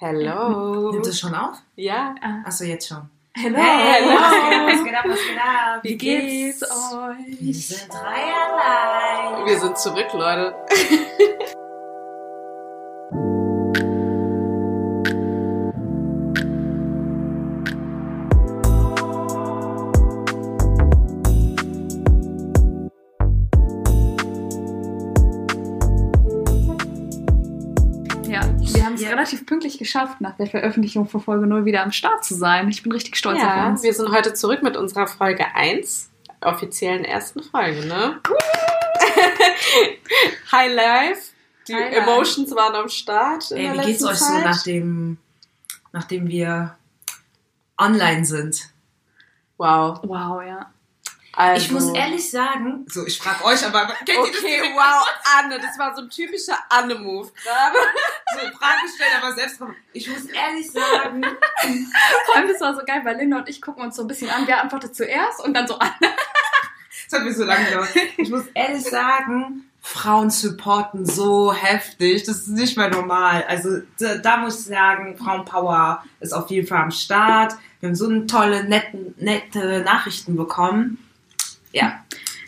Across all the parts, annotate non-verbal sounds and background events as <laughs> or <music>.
Hello. Nimmt es schon auf? Ja. Achso, jetzt schon. Hello. Hey, Hello. was geht ab, was geht ab? Wie geht's euch? Wir sind dreierlei. Wir sind zurück, Leute. <laughs> geschafft, nach der Veröffentlichung von Folge 0 wieder am Start zu sein. Ich bin richtig stolz auf Ja, uns. wir sind heute zurück mit unserer Folge 1, offiziellen ersten Folge, ne? <laughs> High Life. Die High Life. Emotions waren am Start. In Ey, der wie geht's euch so, Zeit. nachdem, nachdem wir online sind? Wow. Wow, ja. Also, Ich muss ehrlich sagen, so ich frage euch, aber kennt ihr das Okay, wow, Anne, das war so ein typischer Anne-Move. <laughs> So Fragen stellen, aber selbst. Ich muss ehrlich sagen, <laughs> Vor allem, das war so geil, weil Linda und ich gucken uns so ein bisschen an. Wer antwortet zuerst und dann so an. es <laughs> hat mir so lange gedauert. Ich muss ehrlich sagen, Frauen supporten so heftig. Das ist nicht mehr normal. Also da, da muss ich sagen, Frauenpower ist auf jeden Fall am Start. Wir haben so eine tolle, nette, nette Nachrichten bekommen. Ja,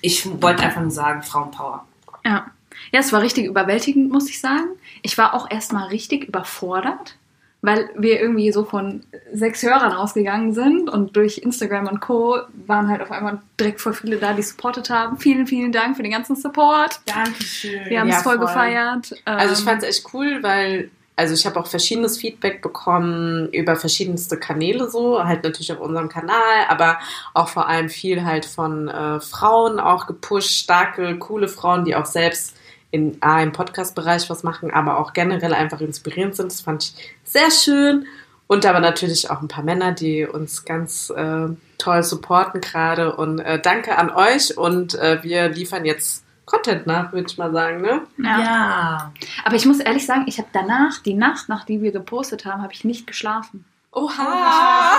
ich wollte einfach nur sagen, Frauenpower. Ja. Ja, es war richtig überwältigend, muss ich sagen. Ich war auch erstmal richtig überfordert, weil wir irgendwie so von sechs Hörern ausgegangen sind und durch Instagram und Co. waren halt auf einmal direkt voll viele da, die supportet haben. Vielen, vielen Dank für den ganzen Support. Dankeschön. Wir haben es Ja, voll, voll. gefeiert. Also ich Ähm, fand es echt cool, weil also ich habe auch verschiedenes Feedback bekommen über verschiedenste Kanäle so, halt natürlich auf unserem Kanal, aber auch vor allem viel halt von äh, Frauen auch gepusht, starke, coole Frauen, die auch selbst in A, im Podcast-Bereich was machen, aber auch generell einfach inspirierend sind. Das fand ich sehr schön. Und aber natürlich auch ein paar Männer, die uns ganz äh, toll supporten gerade. Und äh, danke an euch und äh, wir liefern jetzt Content nach, würde ich mal sagen, ne? ja. Ja. Aber ich muss ehrlich sagen, ich habe danach, die Nacht, nachdem wir gepostet haben, habe ich nicht geschlafen. Oha!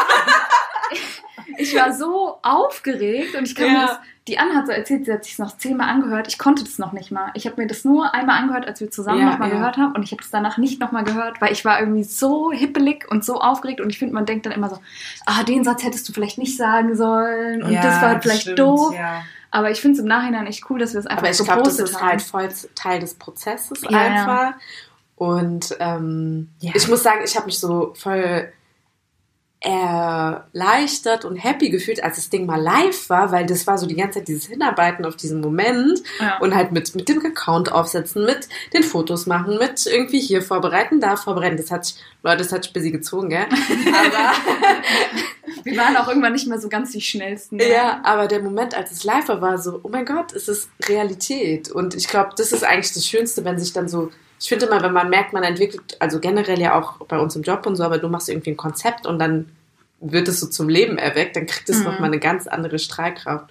Ich war so <laughs> aufgeregt und ich kann mir Ja. das, die Anne hat so erzählt, sie hat sich noch zehnmal angehört. Ich konnte das noch nicht mal. Ich habe mir das nur einmal angehört, als wir zusammen Ja, nochmal ja. gehört haben und ich habe es danach nicht nochmal gehört, weil ich war irgendwie so hippelig und so aufgeregt und ich finde, man denkt dann immer so, ah, den Satz hättest du vielleicht nicht sagen sollen und das war vielleicht stimmt, doof. Ja. Aber ich finde es im Nachhinein echt cool, dass wir es einfach Aber ich glaube, das ist haben. halt voll Teil des Prozesses Ja, einfach. Und ähm, Ja. ich muss sagen, ich habe mich so voll erleichtert und happy gefühlt, als das Ding mal live war, weil das war so die ganze Zeit dieses Hinarbeiten auf diesen Moment Ja. und halt mit, mit dem Account aufsetzen, mit den Fotos machen, mit irgendwie hier vorbereiten, da vorbereiten. Das hat, Leute, das hat sich busy gezogen, gell? <laughs> Aber <laughs> wir waren auch irgendwann nicht mehr so ganz die schnellsten. ne? Ja, aber der Moment, als es live war, war so, oh mein Gott, es ist Realität. Und ich glaube, das ist eigentlich das Schönste, wenn sich dann so, ich finde immer, wenn man merkt, man entwickelt, also generell ja auch bei uns im Job und so, aber du machst irgendwie ein Konzept und dann wird es so zum Leben erweckt, dann kriegt es Mhm. nochmal eine ganz andere Strahlkraft.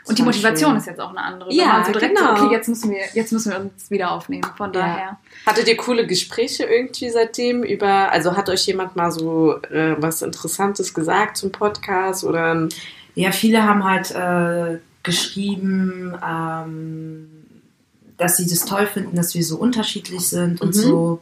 Das Und die Motivation schön. ist jetzt auch eine andere. Ja, Wenn man so direkt genau. so, okay, jetzt müssen wir, jetzt müssen wir uns wieder aufnehmen. Von Ja. daher. Hattet ihr coole Gespräche irgendwie seitdem über, also hat euch jemand mal so äh, was Interessantes gesagt zum Podcast oder Ja, viele haben halt äh, geschrieben, ähm, dass sie das toll finden, dass wir so unterschiedlich sind und Mhm. so.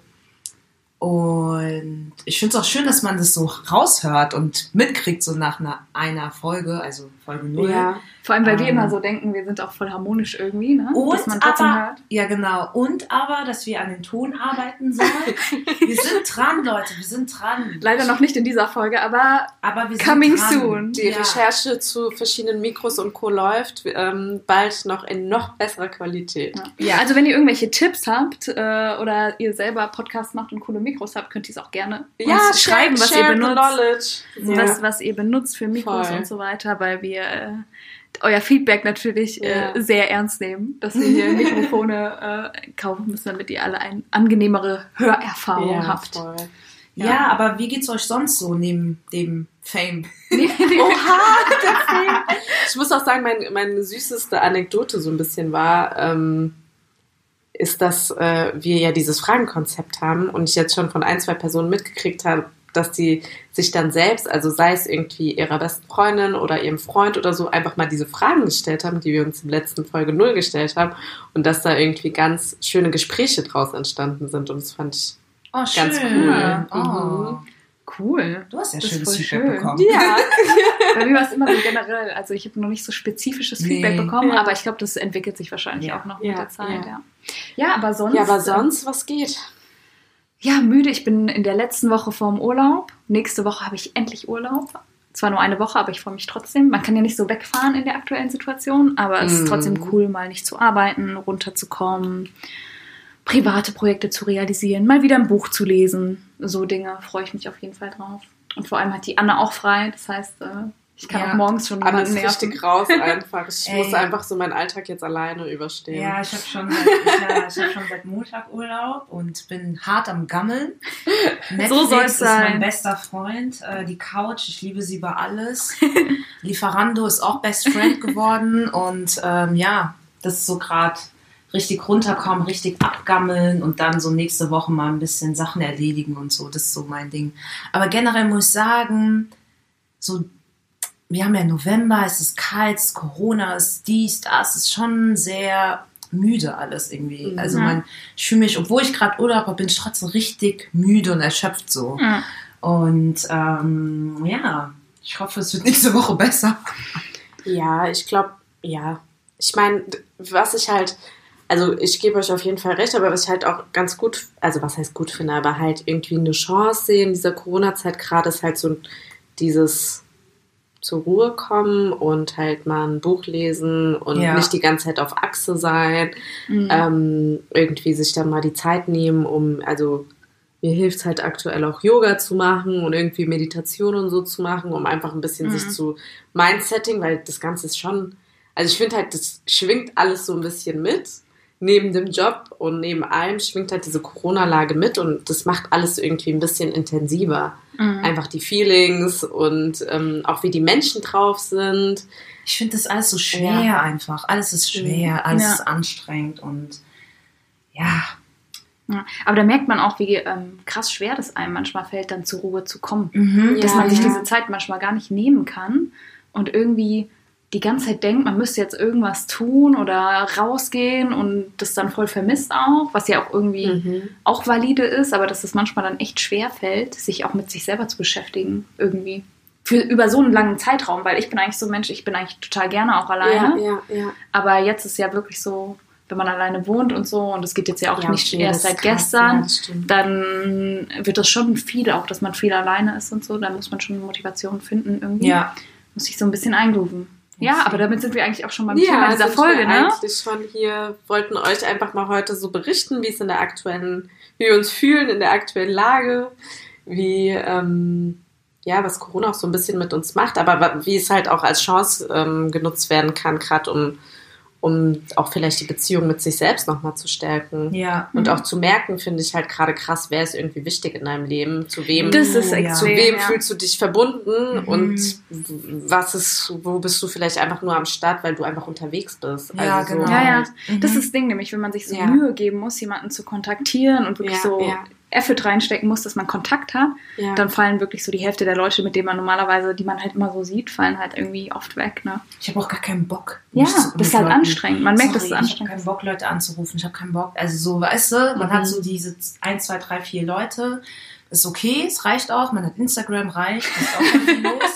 Und ich finde es auch schön, dass man das so raushört und mitkriegt, so nach einer, einer Folge, also Folge 0. ja, Vor allem, weil wir Ähm. immer so denken, wir sind auch voll harmonisch irgendwie, ne? Und Dass man trotzdem aber, hört. ja genau, und aber, dass wir an den Ton arbeiten sollen. <laughs> wir sind dran, Leute, wir sind dran. Leider noch nicht in dieser Folge, aber aber wir sind coming dran. soon. Die Ja. Recherche zu verschiedenen Mikros und Co. läuft ähm, bald noch in noch besserer Qualität. ja. also wenn ihr irgendwelche Tipps habt äh, oder ihr selber Podcast macht und coole Mikros habt, könnt ihr es auch gerne uns schreiben, was ihr share benutzt, was, was ihr benutzt für Mikros Voll. und so weiter, weil wir äh, euer Feedback natürlich Ja. äh, sehr ernst nehmen, dass wir hier Mikrofone äh, kaufen müssen, damit ihr alle eine angenehmere Hörerfahrung Ja, habt. voll. Ja. Ja. aber wie geht's euch sonst so neben dem Fame? <laughs> Oha, der <laughs> Film. Ich muss auch sagen, mein, meine süßeste Anekdote so ein bisschen war, ähm, ist, dass äh, wir ja dieses Fragenkonzept haben und ich jetzt schon von ein, zwei Personen mitgekriegt habe, dass die sich dann selbst, also sei es irgendwie ihrer besten Freundin oder ihrem Freund oder so, einfach mal diese Fragen gestellt haben, die wir uns im letzten Folge null gestellt haben und dass da irgendwie ganz schöne Gespräche draus entstanden sind und das fand ich Oh, Ganz schön. cool. Oh. Mhm. Cool. Du hast ja Das ist schönes voll Feedback schön. bekommen. Ja. <laughs> Bei mir war es immer so generell. Also ich habe noch nicht so spezifisches Nee. Feedback bekommen, Ja. aber ich glaube, das entwickelt sich wahrscheinlich Ja. auch noch Ja, mit der Zeit. ja. Ja. ja, aber sonst. ja, aber sonst, was geht? Ja, müde. Ich bin in der letzten Woche vorm Urlaub. Nächste Woche habe ich endlich Urlaub. Zwar nur eine Woche, aber ich freue mich trotzdem. Man kann ja nicht so wegfahren in der aktuellen Situation, aber es Mhm. ist trotzdem cool, mal nicht zu arbeiten, runterzukommen, private Projekte zu realisieren, mal wieder ein Buch zu lesen. So Dinge freue ich mich auf jeden Fall drauf. Und vor allem hat die Anne auch frei. Das heißt, äh, ich kann Ja. auch morgens schon jemanden nerven. richtig raus einfach. Ich <laughs> Ey. muss einfach so meinen Alltag jetzt alleine überstehen. Ja, ich habe schon, seit- ich hab schon seit Montag Urlaub und bin hart am Gammeln. <laughs> Netflix soll's ist sein. mein bester Freund. Äh, die Couch, ich liebe sie über alles. <laughs> Lieferando ist auch Best Friend geworden und ähm, ja, das ist so gerade richtig runterkommen, richtig abgammeln und dann so nächste Woche mal ein bisschen Sachen erledigen und so. Das ist so mein Ding. Aber generell muss ich sagen, so wir haben ja November, es ist kalt, es ist Corona, es ist dies, das, es ist schon sehr müde alles irgendwie. Mhm. Also man, ich fühle mich, obwohl ich gerade Urlaub habe, bin ich trotzdem richtig müde und erschöpft so. Ja. Und ähm, ja, ich hoffe, es wird nächste Woche besser. Ja, ich glaube, ja. Ich meine, was ich halt, also ich gebe euch auf jeden Fall recht, aber was ich halt auch ganz gut, also was heißt gut finde, aber halt irgendwie eine Chance sehe in dieser Corona-Zeit gerade ist halt so dieses zur Ruhe kommen und halt mal ein Buch lesen und Ja. nicht die ganze Zeit auf Achse sein. Mhm. ähm, irgendwie sich dann mal die Zeit nehmen, um, also mir hilft es halt aktuell auch Yoga zu machen und irgendwie Meditation und so zu machen, um einfach ein bisschen Mhm. sich zu Mindsetting, weil das Ganze ist schon, also ich finde halt, das schwingt alles so ein bisschen mit. Neben dem Job und neben allem schwingt halt diese Corona-Lage mit und das macht alles irgendwie ein bisschen intensiver. Mhm. Einfach die Feelings und ähm, auch wie die Menschen drauf sind. Ich finde das alles so schwer einfach. Alles ist schwer, alles Ja. ist anstrengend und ja, Ja. Aber da merkt man auch, wie ähm, krass schwer das einem manchmal fällt, dann zur Ruhe zu kommen. mhm. dass Ja, man sich ja. diese Zeit manchmal gar nicht nehmen kann und irgendwie die ganze Zeit denkt, man müsste jetzt irgendwas tun oder rausgehen und das dann voll vermisst auch, was ja auch irgendwie Mhm. auch valide ist, aber dass es manchmal dann echt schwer fällt, sich auch mit sich selber zu beschäftigen irgendwie. Für, über so einen langen Zeitraum, weil ich bin eigentlich so ein Mensch, ich bin eigentlich total gerne auch alleine, Ja, ja, ja. aber jetzt ist ja wirklich so, wenn man alleine wohnt und so und es geht jetzt ja auch Ja, nicht okay, erst seit krass, gestern, ja, dann wird das schon viel, auch dass man viel alleine ist und so. Da muss man schon Motivation finden irgendwie. ja. Muss sich so ein bisschen eingrooven. Ja, aber damit sind wir eigentlich auch schon beim Ja, Thema dieser Folge, wir ne? eigentlich schon hier, wollten euch einfach mal heute so berichten, wie es in der aktuellen, wie wir uns fühlen in der aktuellen Lage, wie, ähm, ja, was Corona auch so ein bisschen mit uns macht, aber wie es halt auch als Chance ähm, genutzt werden kann, gerade um, um auch vielleicht die Beziehung mit sich selbst nochmal zu stärken. Ja. Und auch zu merken, finde ich halt gerade krass, wer ist irgendwie wichtig in deinem Leben, zu wem Das ist ja. zu extrem. wem ja. fühlst du dich verbunden Mhm. und was ist, wo bist du vielleicht einfach nur am Start, weil du einfach unterwegs bist. Ja, also genau. So Ja, ja. halt. Mhm. Das ist das Ding, nämlich, wenn man sich so Ja. Mühe geben muss, jemanden zu kontaktieren und wirklich Ja, so ja. Effort reinstecken muss, dass man Kontakt hat, ja. dann fallen wirklich so die Hälfte der Leute, mit denen man normalerweise, die man halt immer so sieht, fallen halt irgendwie oft weg, ne? Ich habe auch gar keinen Bock. Ja, das ist halt Leuten- anstrengend. Man merkt, dass es Sorry, anstrengend Ich habe ist. keinen Bock, Leute anzurufen. Ich habe keinen Bock. Also so, weißt du, man Mhm. hat so diese 1, 2, 3, 4 Leute. Ist okay, es reicht auch. Man hat Instagram, reicht. Das ist auch <laughs> irgendwie los.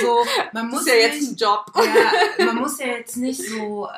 So, man muss ist ja jetzt ein Job. ja, man muss ja jetzt nicht so, äh,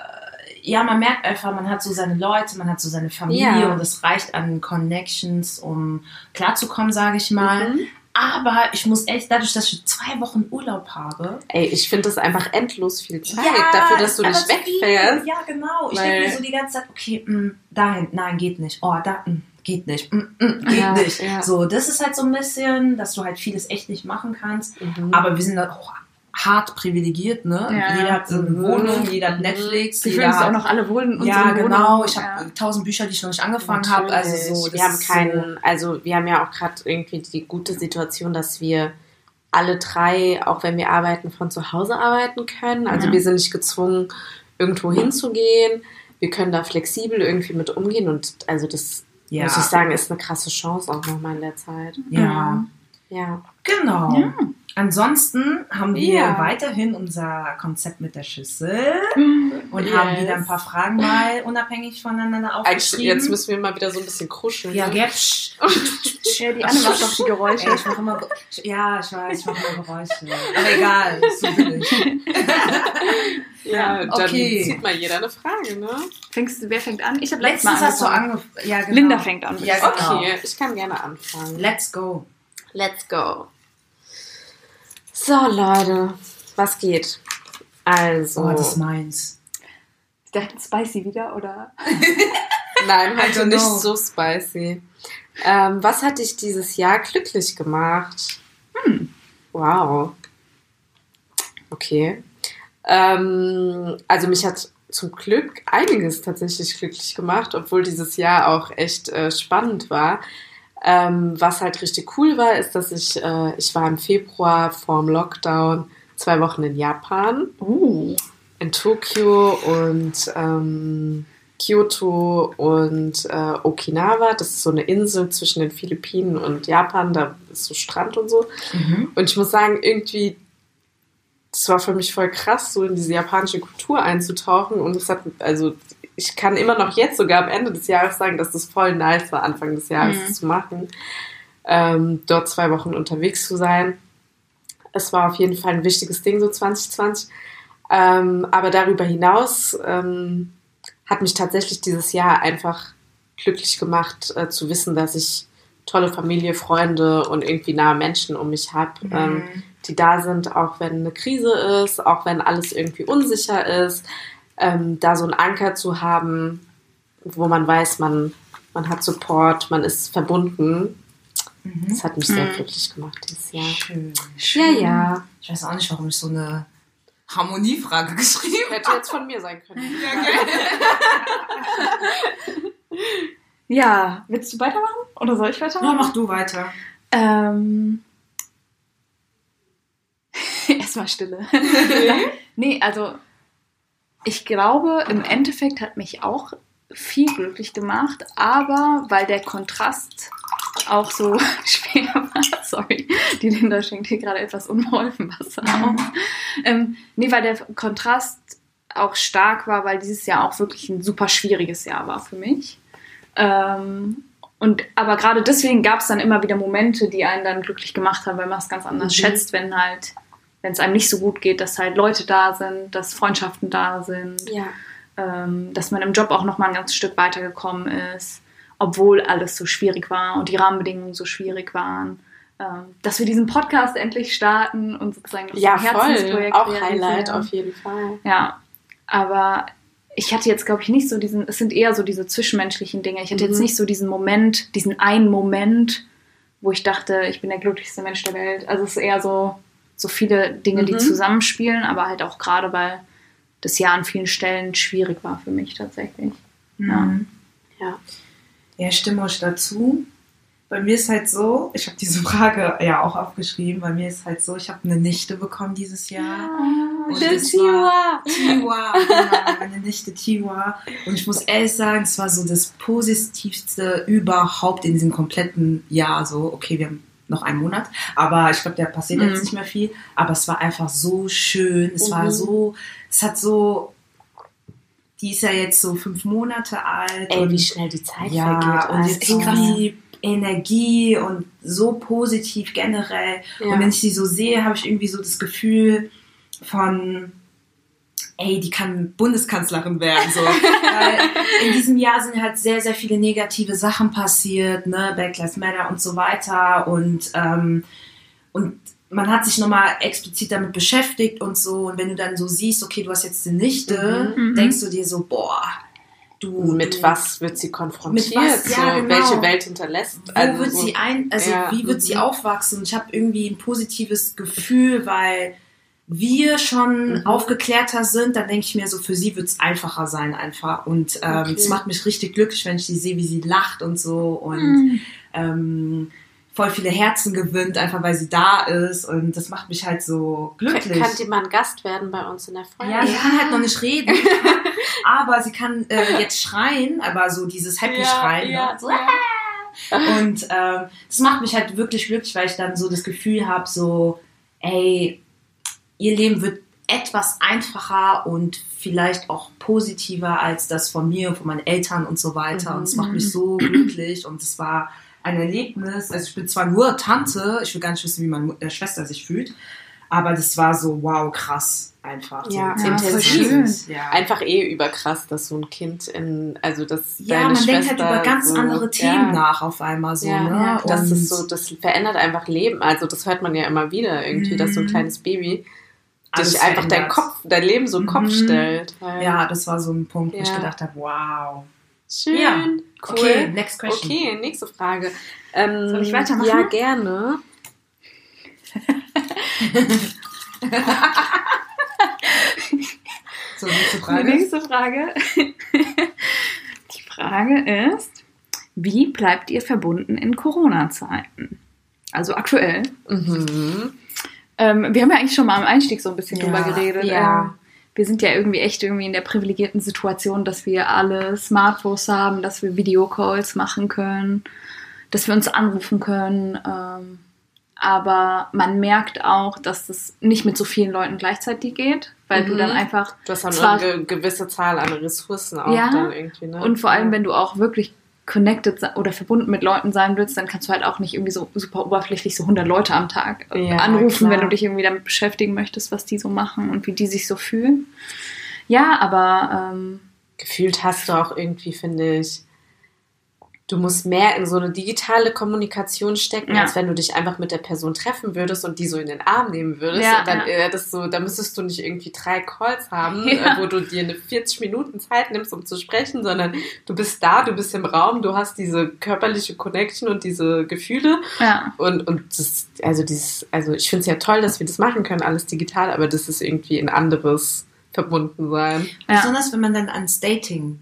ja, man merkt einfach, man hat so seine Leute, man hat so seine Familie Ja. und es reicht an Connections, um klarzukommen, sage ich mal. Mhm. Aber ich muss echt, dadurch, dass ich zwei Wochen Urlaub habe, Ey, ich finde das einfach endlos viel Zeit dafür, dass du nicht wegfährst. Ja, genau. Ich denke mir so die ganze Zeit, okay, mh, dahin, nein, geht nicht. Oh, da, mh, geht nicht. Mh, mh, geht Ja, nicht. ja. So, das ist halt so ein bisschen, dass du halt vieles echt nicht machen kannst. Mhm. Aber wir sind da auch hart privilegiert, ne? Ja. Jeder hat eine Mhm. Wohnung, jeder hat. Netflix, Sie jeder hat, auch noch alle in unseren ja, genau. Wohnungen. Ich habe Ja. tausend Bücher, die ich noch nicht angefangen habe. Also so, wir haben keinen, also wir haben ja auch gerade irgendwie die gute Situation, dass wir alle drei, auch wenn wir arbeiten, von zu Hause arbeiten können. Also Ja. wir sind nicht gezwungen, irgendwo hinzugehen. Wir können da flexibel irgendwie mit umgehen und also das ja, muss ich sagen, ist eine krasse Chance auch nochmal in der Zeit. ja. Ja. Genau. Ja. Ansonsten haben wir Ja. weiterhin unser Konzept mit der Schüssel Mhm. und Yes. haben wieder ein paar Fragen mal unabhängig voneinander aufgeschrieben. jetzt müssen wir mal wieder so ein bisschen kuscheln. ja, gell? <laughs> Ja, die Anne macht doch die Geräusche. Ey, ich mach immer, ja, ich weiß, ich mache immer Geräusche. Aber egal, so bin ich. <laughs> Ja, dann okay. zieht mal jeder eine Frage, ne? Fängst, du- wer fängt an? Ich habe letztes Mal Letztens hast du angefangen. angefangen. Ja, genau. Linda fängt an. Ja, genau. Okay, ich kann gerne anfangen. Let's go. Let's go. So, Leute, was geht? Also, Oh, das ist meins. Ist der spicy wieder, oder? <laughs> nein, heute don't nicht know. so spicy. Ähm, was hat dich dieses Jahr glücklich gemacht? Hm. Wow. Okay. Ähm, also mich hat zum Glück einiges tatsächlich glücklich gemacht, obwohl dieses Jahr auch echt äh, spannend war. Ähm, was halt richtig cool war, ist, dass ich, äh, ich war im Februar vorm Lockdown zwei Wochen in Japan, Uh. in Tokio und ähm, Kyoto und äh, Okinawa. Das ist so eine Insel zwischen den Philippinen und Japan. Da ist so Strand und so. Mhm. Und ich muss sagen, irgendwie, das war für mich voll krass, so in diese japanische Kultur einzutauchen. Und es hat, also ich kann immer noch jetzt sogar am Ende des Jahres sagen, dass das voll nice war, Anfang des Jahres Mhm. zu machen. Ähm, dort zwei Wochen unterwegs zu sein. Es war auf jeden Fall ein wichtiges Ding, so 2020. Ähm, aber darüber hinaus ähm, hat mich tatsächlich dieses Jahr einfach glücklich gemacht, äh, zu wissen, dass ich tolle Familie, Freunde und irgendwie nahe Menschen um mich habe, ähm, Mhm. die da sind, auch wenn eine Krise ist, auch wenn alles irgendwie unsicher ist, ähm, da so einen Anker zu haben, wo man weiß, man, man hat Support, man ist verbunden. Mhm. Das hat mich sehr Mhm. glücklich gemacht dieses Jahr. Schön. Ja, ja. Ich weiß auch nicht, warum ich so eine Harmoniefrage <laughs> geschrieben Hätte jetzt von mir sein können. <laughs> Ja, willst du weitermachen? Oder soll ich Ja, weitermachen? mach du weiter. Ähm. <laughs> Erstmal Stille. nee, also ich glaube, im Endeffekt hat mich auch viel glücklich gemacht, aber weil der Kontrast auch so <laughs> schwer war, <laughs> sorry, die Linda schenkt hier gerade etwas unbeholfen Wasser aus. Ähm, nee, weil der Kontrast auch stark war, weil dieses Jahr auch wirklich ein super schwieriges Jahr war für mich. Ähm, und aber gerade deswegen gab es dann immer wieder Momente, die einen dann glücklich gemacht haben, weil man es ganz anders Mhm. schätzt, wenn halt, wenn es einem nicht so gut geht, dass halt Leute da sind, dass Freundschaften da sind, Ja. ähm, dass man im Job auch noch mal ein ganzes Stück weitergekommen ist, obwohl alles so schwierig war und die Rahmenbedingungen so schwierig waren. Ähm, dass wir diesen Podcast endlich starten und sozusagen das Ja. Herzensprojekt Auch. Highlight auf jeden Fall. Ja, aber ich hatte jetzt, glaube ich, nicht so diesen, es sind eher so diese zwischenmenschlichen Dinge. Ich hatte jetzt Mhm. nicht so diesen Moment, diesen einen Moment, wo ich dachte, ich bin der glücklichste Mensch der Welt. Also es ist eher so, so viele Dinge, die Mhm. zusammenspielen, aber halt auch gerade, weil das Jahr an vielen Stellen schwierig war für mich tatsächlich. Mhm. Ja. Ja, ich stimme euch dazu. Bei mir ist halt so, ich habe diese <laughs> Frage ja auch aufgeschrieben, bei mir ist halt so, ich habe eine Nichte bekommen dieses Jahr. Und der das Tiwa. Tiwa, genau, meine Nichte Tiwa. Und ich muss ehrlich sagen, es war so das Positivste überhaupt in diesem kompletten Jahr. So, okay, wir haben noch einen Monat, aber ich glaube, der passiert Mhm. jetzt nicht mehr viel. Aber es war einfach so schön. Es war Mhm. so, es hat so, die ist ja jetzt so fünf Monate alt. Ey, und wie schnell die Zeit ja, vergeht. und jetzt Alter. so viel Energie und so positiv generell. Ja. Und wenn ich sie so sehe, habe ich irgendwie so das Gefühl von, ey, die kann Bundeskanzlerin werden. So. Weil in diesem Jahr sind halt sehr, sehr viele negative Sachen passiert, ne, Black Lives Matter und so weiter. Und, ähm, und man hat sich nochmal explizit damit beschäftigt und so. Und wenn du dann so siehst, okay, du hast jetzt eine Nichte, Mhm. denkst du dir so, boah, du. mit du, was wird sie konfrontiert? Mit was? Ja, so, genau. Welche Welt hinterlässt? wo Also wird sie ein, also Ja, wie wird sie mhm. aufwachsen? Ich habe irgendwie ein positives Gefühl, weil wir schon Mhm. aufgeklärter sind, dann denke ich mir so, für sie wird es einfacher sein einfach. Und ähm, Okay. es macht mich richtig glücklich, wenn ich sie sehe, wie sie lacht und so und Mhm. ähm, voll viele Herzen gewinnt, einfach weil sie da ist. Und das macht mich halt so glücklich. Kann die mal ein Gast werden bei uns in der Folge? Ja, sie kann halt noch nicht reden, <laughs> aber sie kann äh, jetzt schreien, aber so dieses Happy Schreien. ja, ne? so, ja. und ähm, das macht mich halt wirklich glücklich, weil ich dann so das Gefühl habe, so, ey, ihr Leben wird etwas einfacher und vielleicht auch positiver als das von mir und von meinen Eltern und so weiter. Und es macht mich so glücklich und es war ein Erlebnis. Also ich bin zwar nur Tante, ich will gar nicht wissen, wie meine äh, Schwester sich fühlt, aber das war so, wow, krass einfach. So Ja, Ja, voll intensiv. schön. Ja. Einfach eh überkrass, dass so ein Kind in, also dass ja, deine man Schwester denkt halt über ganz so, andere Themen ja, nach auf einmal so, Ja, ne? ja, das ist so, das verändert einfach Leben. Also das hört man ja immer wieder irgendwie, dass so ein Mhm. kleines Baby alles dich einfach dein. Kopf, dein Leben so in den Kopf Mhm. stellt. Weil- Ja, das war so ein Punkt, wo ich gedacht habe, wow. Schön. Ja. Cool. Okay, next question. Okay, nächste Frage. Ähm, Soll ich weitermachen? Ja, gerne. <laughs> So, nächste Die Frage. nächste Frage. <laughs> Die Frage ist, wie bleibt ihr verbunden in Corona-Zeiten? Also aktuell. Mhm. Ähm, wir haben ja eigentlich schon mal am Einstieg so ein bisschen Ja, drüber geredet. ja. Ähm, wir sind ja irgendwie echt irgendwie in der privilegierten Situation, dass wir alle Smartphones haben, dass wir Videocalls machen können, dass wir uns anrufen können. Ähm, aber man merkt auch, dass das nicht mit so vielen Leuten gleichzeitig geht, weil du Mhm. dann einfach Du hast dann Zwar- eine ge gewisse Zahl an Ressourcen auch Ja, dann irgendwie, ne? Und vor allem, wenn du auch wirklich connected oder verbunden mit Leuten sein willst, dann kannst du halt auch nicht irgendwie so super oberflächlich so 100 Leute am Tag Ja, anrufen, klar. wenn du dich irgendwie damit beschäftigen möchtest, was die so machen und wie die sich so fühlen. Ja, aber ähm, gefühlt hast du auch irgendwie, finde ich, du musst mehr in so eine digitale Kommunikation stecken, Ja. als wenn du dich einfach mit der Person treffen würdest und die so in den Arm nehmen würdest. Ja, und dann ja. wäre das so, da müsstest du nicht irgendwie drei Calls haben, Ja. äh, wo du dir eine 40 Minuten Zeit nimmst, um zu sprechen, sondern du bist da, du bist im Raum, du hast diese körperliche Connection und diese Gefühle. ja, Und, und das, also dieses, also ich finde es ja toll, dass wir das machen können, alles digital, aber das ist irgendwie ein anderes Verbundensein. ja. Besonders wenn man dann ans Dating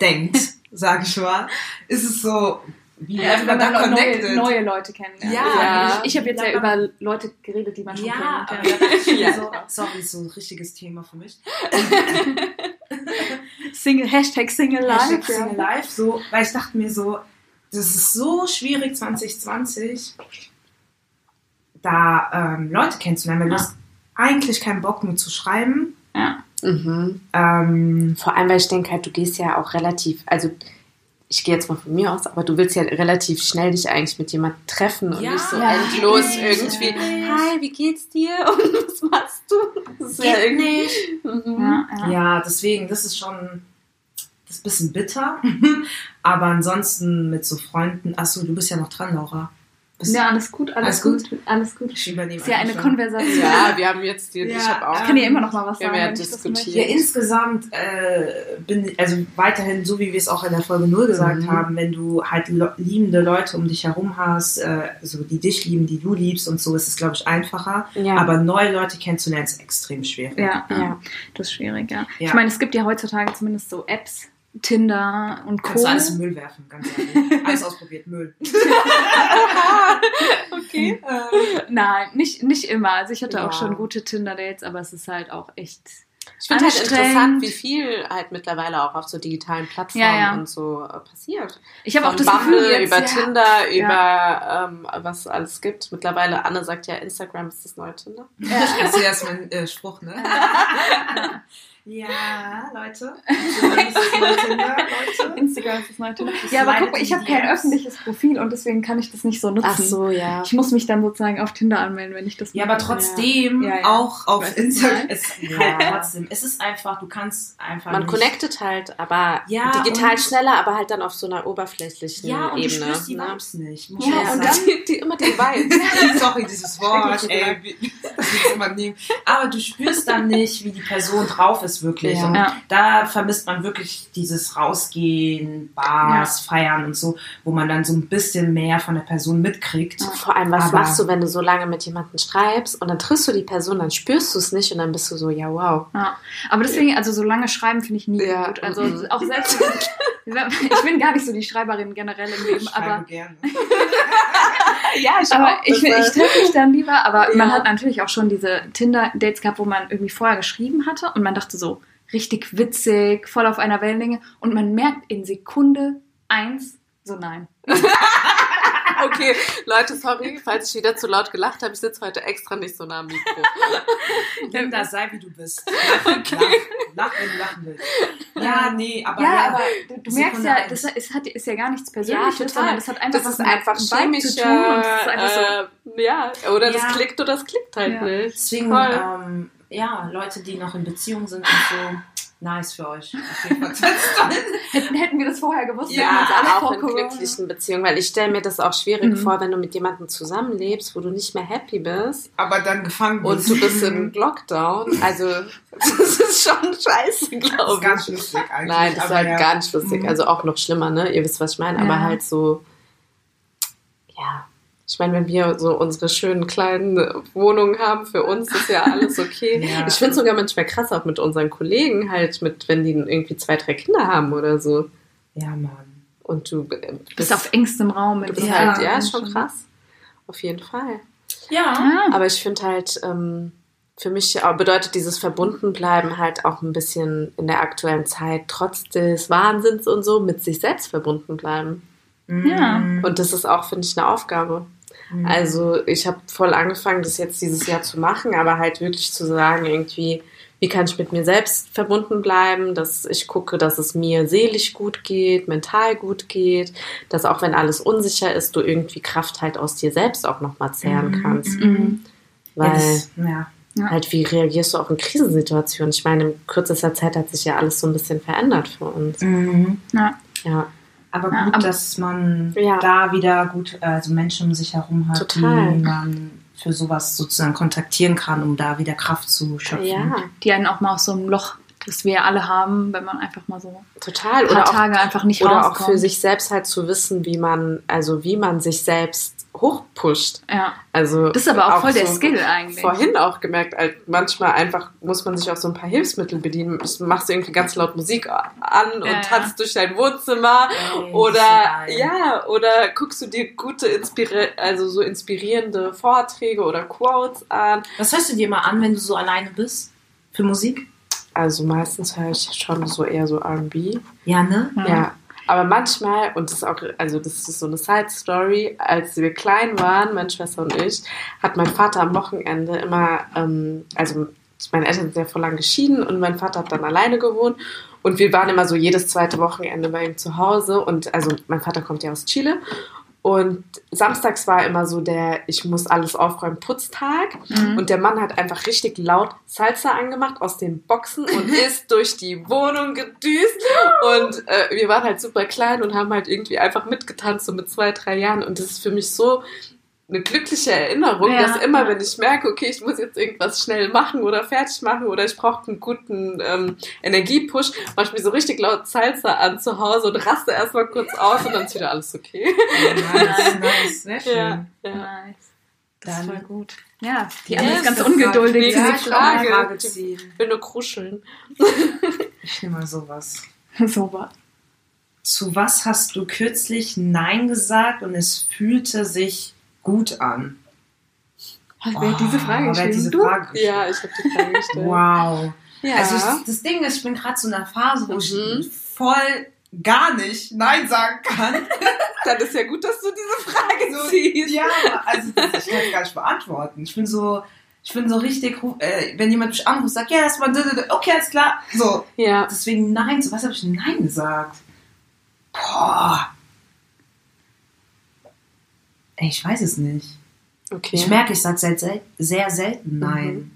denkt, sage ich mal, ist es so, wie bleibt man da neue, connected? neue Leute kennenlernt. Ja. Ja. Ich, ich habe jetzt ja Ja, über Leute geredet, die man schon Ja, kennt. Ja. so, <laughs> sorry, ist so ein richtiges Thema für mich. <laughs> Single, Hashtag Single Hashtag Life. Single Life, so, weil ich dachte mir so, das ist so schwierig 2020, da ähm, Leute kennenzulernen, weil du Ja. hast eigentlich keinen Bock nur zu schreiben. Ja. Mhm. Ähm, Vor allem, weil ich denke halt, du gehst ja auch relativ, also ich gehe jetzt mal von mir aus, aber du willst ja relativ schnell dich eigentlich mit jemandem treffen und Ja, nicht so ja, endlos geht irgendwie, hi, wie geht's dir <laughs> und was machst du? Das ist ja geht irgendwie. nicht. Mhm. Ja, ja. Ja, deswegen, das ist schon das ist ein bisschen bitter. <laughs> Aber ansonsten mit so Freunden, achso, du bist ja noch dran, Laura. Ja, alles gut, alles, Alles gut? alles gut. Ich übernehme Ist ja eine schon. Konversation. Ja, wir haben jetzt die, Ja, ich habe auch. Ich kann ja immer noch mal was Wir haben sagen, ja diskutiert. Ja, insgesamt äh, bin also weiterhin, so wie wir es auch in der Folge 0 gesagt Mhm. haben, wenn du halt liebende Leute um dich herum hast, äh, so die dich lieben, die du liebst und so, ist es, glaube ich, einfacher. Ja. Aber neue Leute kennenzulernen ist extrem schwierig. Ja, ja, Ja. das ist schwierig, ja. Ja. Ich meine, es gibt ja heutzutage zumindest so Apps, Tinder und Co. Kannst du alles in Müll werfen, ganz ehrlich. alles ausprobiert, Müll. <laughs> okay. Nein, nicht, nicht immer. Also ich hatte Ja. auch schon gute Tinder-Dates, aber es ist halt auch echt. Ich finde halt interessant, wie viel halt mittlerweile auch auf so digitalen Plattformen Ja, ja. und so äh, passiert. Ich habe auch das Gefühl, Bumble jetzt, über ja, Tinder, über ähm, was alles gibt. Mittlerweile, Anne sagt ja, Instagram ist das neue Tinder. Das ist erst mein äh, Spruch, ne? <laughs> <laughs> ja, Leute. Tinder. <laughs> Instagram ist das neue Tinder. Ja, aber guck mal, ich habe kein öffentliches Profil und deswegen kann ich das nicht so nutzen. ja. Ich muss mich dann sozusagen auf Tinder anmelden, wenn ich das Ja, mache. aber trotzdem Ja, ja. auch Ich auf Instagram. du Es, <laughs> ja, trotzdem. Es ist einfach, du kannst einfach. Man nicht, connectet halt, aber Ja, digital schneller, aber halt dann auf so einer oberflächlichen Ja, und du Ebene. spürst die ne? Vibes nicht. Muss Ja, Ja, und sagen. dann die, die, immer die <laughs> Vibes. Sorry, dieses Wort, ey, wie- das ist immer nehmen. Aber du spürst dann nicht, wie die Person drauf ist wirklich. Ja. Und Ja. da vermisst man wirklich dieses Rausgehen, Bars, Feiern und so, wo man dann so ein bisschen mehr von der Person mitkriegt. Vor allem, was Aber- machst du, wenn du so lange mit jemandem schreibst und dann triffst du die Person, dann spürst du es nicht und dann bist du so, ja, wow. Ja, aber deswegen, also so lange schreiben finde ich nie Ja, gut. Also mhm. auch selbst, <laughs> ich bin gar nicht so die Schreiberin generell im Leben, Ich aber, gerne. <laughs> Ja, ich aber ich, find, ich treffe mich dann lieber. Aber Ja. man hat natürlich auch schon diese Tinder-Dates gehabt, wo man irgendwie vorher geschrieben hatte und man dachte so, richtig witzig, voll auf einer Wellenlänge und man merkt in Sekunde eins, so nein. <laughs> Okay, Leute, sorry, falls ich wieder zu laut gelacht habe. Ich sitze heute extra nicht so nah am Mikro. Linda, sei wie du bist. Lach, Okay. lach, lach, wenn du lachen willst. Ja, nee, aber ja, ja, aber du, du merkst ja, das ist, hat, ist ja gar nichts Persönliches, total. sondern das hat einfach Das was ist einfach dem Vibe chemische, zu tun. Und das ist einfach so, äh, ja, oder das Ja. klickt oder das klickt halt Ja. nicht. Deswegen, ähm, ja, Leute, die noch in Beziehung sind und so, nice für euch. <laughs> Hätten, hätten wir das vorher gewusst, Ja, hätten wir uns alle auch vor in glücklichen Beziehungen, weil ich stelle mir das auch schwierig Mhm. vor, wenn du mit jemandem zusammenlebst, wo du nicht mehr happy bist Aber dann gefangen und du bist im <laughs> Lockdown. Also, das ist schon scheiße, Das ist glaube ganz ich. lustig eigentlich. Nein, das ist halt ja. nicht lustig. Mhm. Also auch noch schlimmer, ne? Ihr wisst, was ich meine. Ja. Aber halt so, ja. Ich meine, wenn wir so unsere schönen kleinen Wohnungen haben, für uns ist ja alles okay. <laughs> Ja. Ich finde es sogar manchmal krass, auch mit unseren Kollegen halt, mit, wenn die irgendwie zwei, drei Kinder haben oder so. Ja, Mann. Und du äh, Du bist auf engstem Raum mit bist den halt, ja, ist schon krass. Auf jeden Fall. Ja. Ja. Aber ich finde halt, ähm, für mich bedeutet dieses Verbundenbleiben halt auch ein bisschen in der aktuellen Zeit, trotz des Wahnsinns und so, mit sich selbst verbunden bleiben. Ja. Mhm. Und das ist auch, finde ich, eine Aufgabe. Mhm. Also ich habe voll angefangen, das jetzt dieses Jahr zu machen, aber halt wirklich zu sagen, irgendwie, wie kann ich mit mir selbst verbunden bleiben, dass ich gucke, dass es mir seelisch gut geht, mental gut geht, dass auch wenn alles unsicher ist, du irgendwie Kraft halt aus dir selbst auch nochmal zehren Mhm. kannst. Mhm. ja, Weil das, ja. halt, wie reagierst du auch in Krisensituationen? Ich meine, in kürzester Zeit hat sich ja alles so ein bisschen verändert für uns. Mhm. Ja. Ja, Aber Ja, gut, aber- dass man Ja. da wieder gut, also Menschen um sich herum hat, Total. die man für sowas sozusagen kontaktieren kann, um da wieder Kraft zu schöpfen. ja, Die einen auch mal aus so einem Loch, das wir ja alle haben, wenn man einfach mal so total. ein paar Oder auch Tage einfach nicht Oder auch rauskommt. für sich selbst halt zu wissen, wie man, also wie man sich selbst hochpusht. Ja. Also Das ist aber auch, voll der so Skill eigentlich. Vorhin auch gemerkt, halt manchmal einfach muss man sich auch so ein paar Hilfsmittel bedienen. Du machst irgendwie ganz laut Musik an und Ja, ja. tanzt durch dein Wohnzimmer Ey, oder so ja oder guckst du dir gute inspiri also so inspirierende Vorträge oder Quotes an. Was hörst du dir mal an, wenn du so alleine bist? Für Musik? Also meistens höre ich schon so eher so R&B. Ja, ne? Ja. Ja. Aber manchmal, und das ist auch, also das ist so eine Side-Story, als wir klein waren, meine Schwester und ich, hat mein Vater am Wochenende immer, ähm, also meine Eltern sind ja vor lang geschieden und mein Vater hat dann alleine gewohnt. Und wir waren immer so jedes zweite Wochenende bei ihm zu Hause. Und also mein Vater kommt ja aus Chile und samstags war immer so der ich muss alles aufräumen Putztag Mhm. und der Mann hat einfach richtig laut Salsa angemacht aus den Boxen und <laughs> ist durch die Wohnung gedüst. Und äh, wir waren halt super klein und haben halt irgendwie einfach mitgetanzt, so mit zwei, drei Jahren. Und das ist für mich so eine glückliche Erinnerung, Ja, dass immer, ja. wenn ich merke, okay, ich muss jetzt irgendwas schnell machen oder fertig machen oder ich brauche einen guten ähm, Energiepush, mache ich mir so richtig laut Salsa an zu Hause und raste erstmal kurz aus und dann ist wieder alles okay. Nice, nice, sehr schön. Ja, ja. Nice. Das Dann- ist voll gut. Ja, die andere ist ganz das ungeduldig. Ja, ich frage. Ich will nur kruscheln. Ich nehme mal sowas. <laughs> so was. Zu was hast du kürzlich Nein gesagt und es fühlte sich gut an? Wer hat diese Frage Oh, hat diese du? Frage gestellt? Ja, ich habe die Frage gestellt. Wow. Ja. Also ich, das Ding ist, ich bin gerade so in einer Phase, wo Mhm. ich voll gar nicht Nein sagen kann. <laughs> Dann ist ja gut, dass du diese Frage So, ziehst. ja, also das, ich kann gar nicht beantworten. Ich bin so, ich bin so richtig, äh, wenn jemand mich anruft, sagt, ja, das war, okay, alles klar. So, Ja. deswegen Nein. So, was habe ich denn Nein gesagt? Boah. Ey, ich weiß es nicht. Okay. Ich merke, ich sage sehr, sel sehr selten Nein.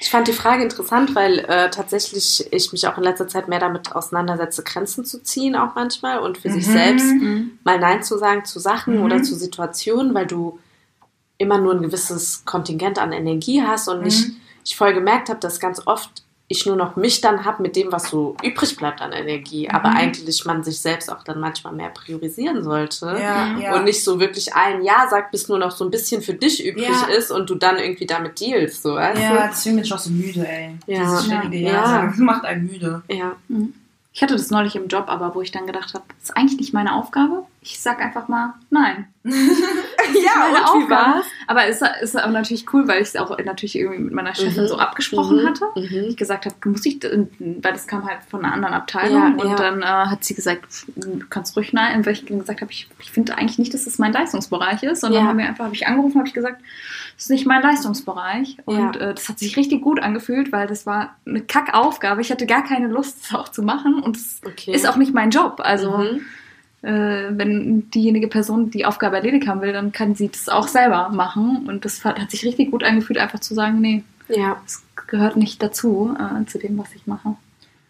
Ich fand die Frage interessant, weil äh, tatsächlich ich mich auch in letzter Zeit mehr damit auseinandersetze, Grenzen zu ziehen, auch manchmal und für sich Mhm. selbst Mhm. mal Nein zu sagen zu Sachen Mhm. oder zu Situationen, weil du immer nur ein gewisses Kontingent an Energie hast und Mhm. ich, ich voll gemerkt habe, dass ganz oft ich nur noch mich dann habe mit dem, was so übrig bleibt an Energie, aber Mhm. eigentlich man sich selbst auch dann manchmal mehr priorisieren sollte. Ja, Mhm. ja. Und nicht so wirklich ein Ja sagt, bis nur noch so ein bisschen für dich übrig Ja. ist und du dann irgendwie damit dealst, so, weißt ja, deswegen bin ich auch so müde, ey. Ja. Dieses ständige Ja. Ja, Ja. sagen, macht einen müde. Ja. Ich hatte das neulich im Job, aber wo ich dann gedacht habe, das ist eigentlich nicht meine Aufgabe. Ich sag einfach mal nein. <laughs> Ja, meine und Aufgabe. Aber es ist aber natürlich cool, weil ich es auch natürlich irgendwie mit meiner Chefin Mhm. so abgesprochen Mhm. hatte. Mhm. Ich gesagt habe, muss ich, weil das kam halt von einer anderen Abteilung Ja, und ja. dann äh, hat sie gesagt, du kannst ruhig nein, weil ich dann gesagt habe, ich, ich finde eigentlich nicht, dass das mein Leistungsbereich ist. Und dann Ja. haben wir einfach, habe ich angerufen, habe ich gesagt, das ist nicht mein Leistungsbereich. Und äh, das hat sich richtig gut angefühlt, weil das war eine Kackaufgabe. Ich hatte gar keine Lust, das auch zu machen und es Okay. ist auch nicht mein Job. Also Mhm. Wenn diejenige Person die Aufgabe erledigt haben will, dann kann sie das auch selber machen. Und das hat, sich richtig gut angefühlt, einfach zu sagen, nee, Ja. es gehört nicht dazu, äh, zu dem, was ich mache.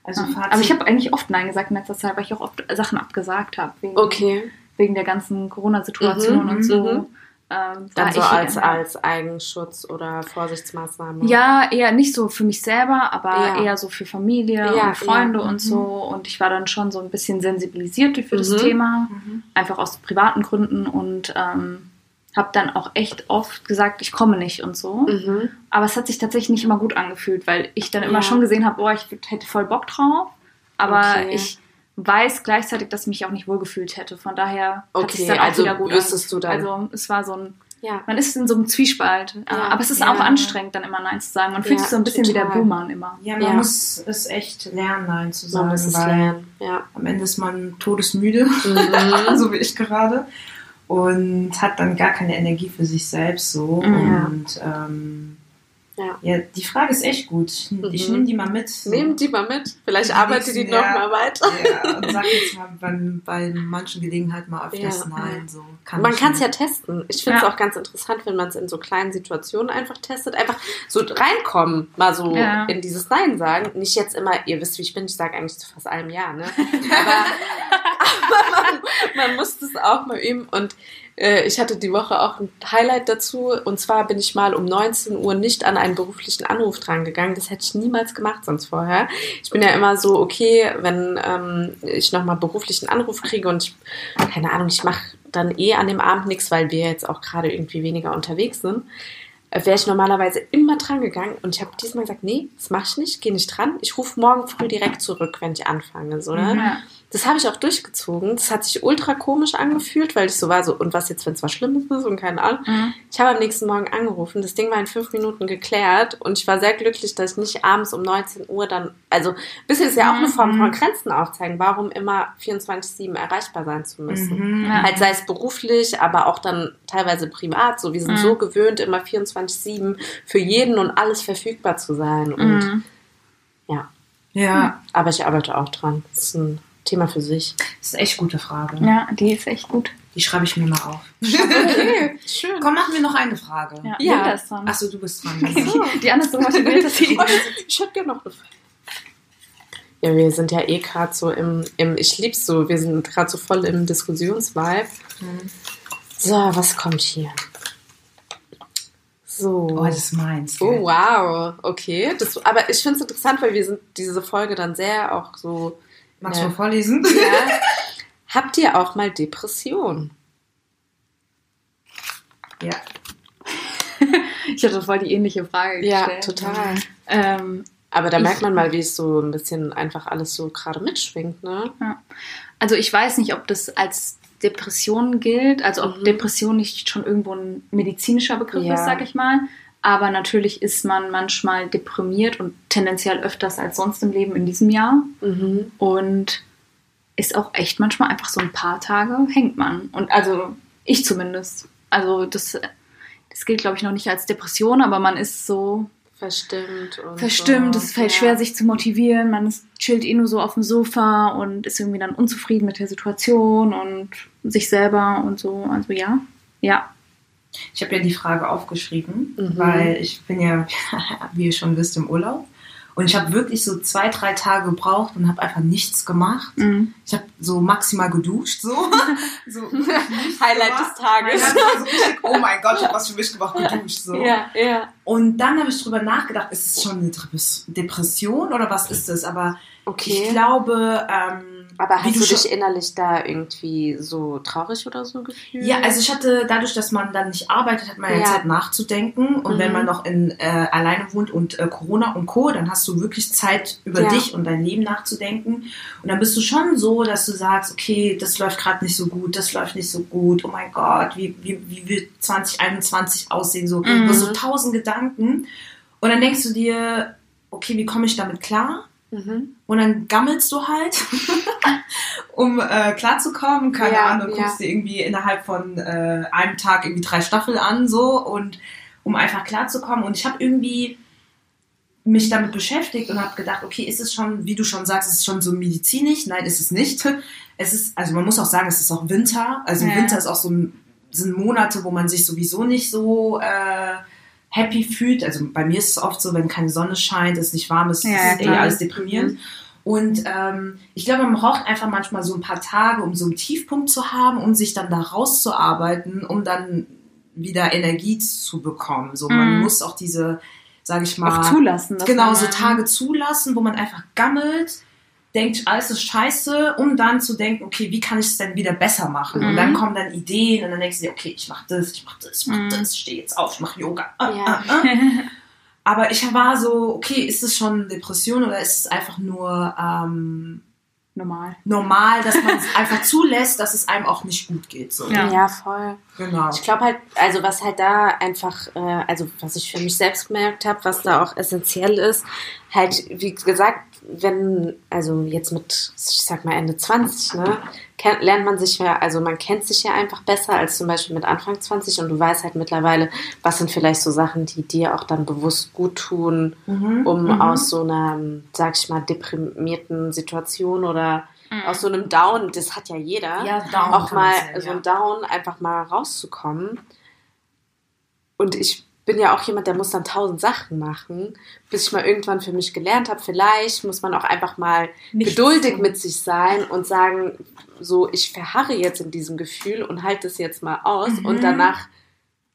Also Ja. Aber ich habe eigentlich oft Nein gesagt in letzter Zeit, weil ich auch oft Sachen abgesagt habe. Wegen, Okay. wegen der ganzen Corona-Situation Mhm, und so. Mhm. Ähm, Dann so als, <laughs> als Eigenschutz oder Vorsichtsmaßnahme. Ja, eher nicht so für mich selber, aber Ja. eher so für Familie Ja, und Freunde ja. und so. Und ich war dann schon so ein bisschen sensibilisiert für das Mhm. Thema, Mhm. einfach aus privaten Gründen und ähm, habe dann auch echt oft gesagt, ich komme nicht und so. Mhm. Aber es hat sich tatsächlich nicht immer gut angefühlt, weil ich dann immer schon gesehen habe, boah, ich hätte voll Bock drauf. Aber Okay. ich weiß gleichzeitig, dass ich mich auch nicht wohlgefühlt hätte. Von daher hat Okay, es dann auch also wieder gut wüsstest du dann- Also es war so ein, Ja. man ist in so einem Zwiespalt. Äh, Ja, aber es ist ja. auch anstrengend, dann immer Nein zu sagen. Man fühlt sich so ein bisschen wie der total. Buhmann immer. Ja, man Ja. muss es echt lernen, Nein zu Man sagen, muss es weil lernen. Ja. am Ende ist man todesmüde, Mhm. <laughs> so wie ich gerade, und hat dann gar keine Energie für sich selbst so. Mhm. Und ähm, Ja. ja, die Frage ist echt gut. Ich Mhm. nehme die mal mit. So. Nehmen die mal mit. Vielleicht Die arbeitet die nächsten, noch ja. mal weiter. Ja, und sag jetzt mal beim, bei manchen Gelegenheiten mal öfters Ja, Nein. So. man ich kann es ja testen. Ich finde es Ja. auch ganz interessant, wenn man es in so kleinen Situationen einfach testet. Einfach so reinkommen, mal so Ja. in dieses Nein sagen. Nicht jetzt immer, ihr wisst, wie ich bin, ich sage eigentlich zu fast allem Ja, ne? <laughs> Aber man, man muss das auch mal üben. Und äh, ich hatte die Woche auch ein Highlight dazu. Und zwar bin ich mal um 19 Uhr nicht an einen beruflichen Anruf dran gegangen. Das hätte ich niemals gemacht sonst vorher. Ich bin ja immer so, okay, wenn ähm, ich nochmal beruflichen Anruf kriege und ich, keine Ahnung, ich mache dann eh an dem Abend nichts, weil wir jetzt auch gerade irgendwie weniger unterwegs sind, äh, wäre ich normalerweise immer dran gegangen und ich habe diesmal gesagt, nee, das mache ich nicht, gehe nicht dran. Ich rufe morgen früh direkt zurück, wenn ich anfange. So, ne? Ja. Das habe ich auch durchgezogen. Das hat sich ultra komisch angefühlt, weil ich so war, so, und was jetzt, wenn es was Schlimmes ist und keine Ahnung. Mhm. Ich habe am nächsten Morgen angerufen. Das Ding war in fünf Minuten geklärt und ich war sehr glücklich, dass ich nicht abends um 19 Uhr dann, also, ein bisschen ist ja auch eine Form von Mhm. Grenzen aufzeigen. Warum immer 24-7 erreichbar sein zu müssen? Mhm. Halt sei es beruflich, aber auch dann teilweise privat. So, wir sind Mhm. so gewöhnt, immer 24-7 für jeden und alles verfügbar zu sein. Und Mhm. ja, Ja, aber ich arbeite auch dran. Das ist ein Thema für sich. das ist eine echt gute Frage. ja, die ist echt gut. Die schreibe ich mir mal auf. <laughs> Okay, schön. Komm, machen wir noch eine Frage. Ja, Ja. Linda ist dran. Achso, du bist dran. <laughs> Die andere ist so motiviert, dass sie... Ich hätte gerne noch eine Frage. Ja, wir sind ja eh gerade so im, im, ich lieb's so, wir sind gerade so voll im Diskussionsvibe. Mhm. So, was kommt hier? So. Oh, das ist meins. Oh, wow, okay. Das, aber ich finde es interessant, weil wir sind diese Folge dann sehr auch so. Magst du Ja. mal vorlesen? Ja. <laughs> Habt ihr auch mal Depression? Ja. <laughs> Ich hatte voll die ähnliche Frage Ja, gestellt. total. Ähm, Aber da Ich- merkt man mal, wie es so ein bisschen einfach alles so gerade mitschwingt, ne? Also ich weiß nicht, ob das als Depression gilt, also ob Mhm. Depression nicht schon irgendwo ein medizinischer Begriff Ja. ist, sag ich mal. Aber natürlich ist man manchmal deprimiert und tendenziell öfters als sonst im Leben in diesem Jahr. Mhm. Und ist auch echt manchmal einfach so ein paar Tage hängt man. Und also ich zumindest. Also das, das gilt, glaube ich, noch nicht als Depression, aber man ist so Verstimmt. Und verstimmt, so. es fällt Ja. schwer, sich zu motivieren, man ist, chillt eh nur so auf dem Sofa und ist irgendwie dann unzufrieden mit der Situation und sich selber und so. Also ja, ja. Ich habe ja die Frage aufgeschrieben, Mhm. weil ich bin ja, <laughs> wie ihr schon wisst, im Urlaub. Und ich habe wirklich so zwei, drei Tage gebraucht und habe einfach nichts gemacht. Mhm. Ich habe so maximal geduscht, so. <laughs> so <laughs> Highlight gemacht. des Tages. Das war so richtig, oh mein Gott, ich habe was für mich gemacht, geduscht. So. Ja, ja. Und dann habe ich drüber nachgedacht, ist es schon eine Depres- Depression oder was ist es? Aber Okay. ich glaube, ähm, Aber hast du, schon- dich innerlich da irgendwie so traurig oder so gefühlt? Ja, also ich hatte dadurch, dass man dann nicht arbeitet, hat man ja, Ja. Zeit nachzudenken. Und Mhm. wenn man noch in äh, alleine wohnt und äh, Corona und Co, dann hast du wirklich Zeit über Ja. dich und dein Leben nachzudenken. Und dann bist du schon so, dass du sagst, okay, das läuft gerade nicht so gut, das läuft nicht so gut. Oh mein Gott, wie wie wie wird 2021 aussehen? So, Mhm. du hast so tausend Gedanken. Und dann denkst du dir, okay, wie komme ich damit klar? Mhm. Und dann gammelst du halt, <laughs> um äh, klarzukommen. Keine Ja, Ahnung, ja. guckst dir irgendwie innerhalb von äh, einem Tag irgendwie drei Staffeln an, so, und um einfach klarzukommen. Und ich habe irgendwie mich damit beschäftigt und habe gedacht, okay, ist es schon, wie du schon sagst, ist es schon so medizinisch? Nein, ist es nicht. <laughs> Es ist, also man muss auch sagen, es ist auch Winter. Also Ja. Winter ist auch so ein, sind Monate, wo man sich sowieso nicht so äh, happy fühlt. Also bei mir ist es oft so, wenn keine Sonne scheint, es nicht warm ist, Ja, ist eh alles deprimierend. Und ähm, ich glaube, man braucht einfach manchmal so ein paar Tage, um so einen Tiefpunkt zu haben, um sich dann da rauszuarbeiten, um dann wieder Energie zu bekommen. So, man Mhm. muss auch diese, sage ich mal, Auch zulassen. genau so Tage zulassen, wo man einfach gammelt, denkt, alles ist scheiße, um dann zu denken, okay, wie kann ich es denn wieder besser machen? Und Mhm. dann kommen dann Ideen und dann denkst du dir, okay, ich mach das, ich mach das, ich mach Mhm. das, ich stehe jetzt auf, ich mache Yoga. Ah, Ja. ah, ah. <laughs> Aber ich war so, okay, ist es schon Depression oder ist es einfach nur ähm, Normal. normal, dass man es <laughs> einfach zulässt, dass es einem auch nicht gut geht? So. Ja. Ja, voll. Genau. Ich glaube halt, also was halt da einfach, äh, also was ich für mich selbst gemerkt habe, was da auch essentiell ist, halt, wie gesagt, wenn, also jetzt mit, ich sag mal Ende 20, ne, kennt, lernt man sich ja, also man kennt sich ja einfach besser als zum Beispiel mit Anfang 20 und du weißt halt mittlerweile, was sind vielleicht so Sachen, die dir auch dann bewusst gut tun, Mhm. um Mhm. aus so einer, sag ich mal, deprimierten Situation oder aus so einem Down, das hat ja jeder, Ja, Down auch mal sagen, so ja. ein Down einfach mal rauszukommen. Und ich bin ja auch jemand, der muss dann tausend Sachen machen, bis ich mal irgendwann für mich gelernt habe. Vielleicht muss man auch einfach mal Nichts geduldig mit sich sein und sagen, so, ich verharre jetzt in diesem Gefühl und halte es jetzt mal aus Mhm. und danach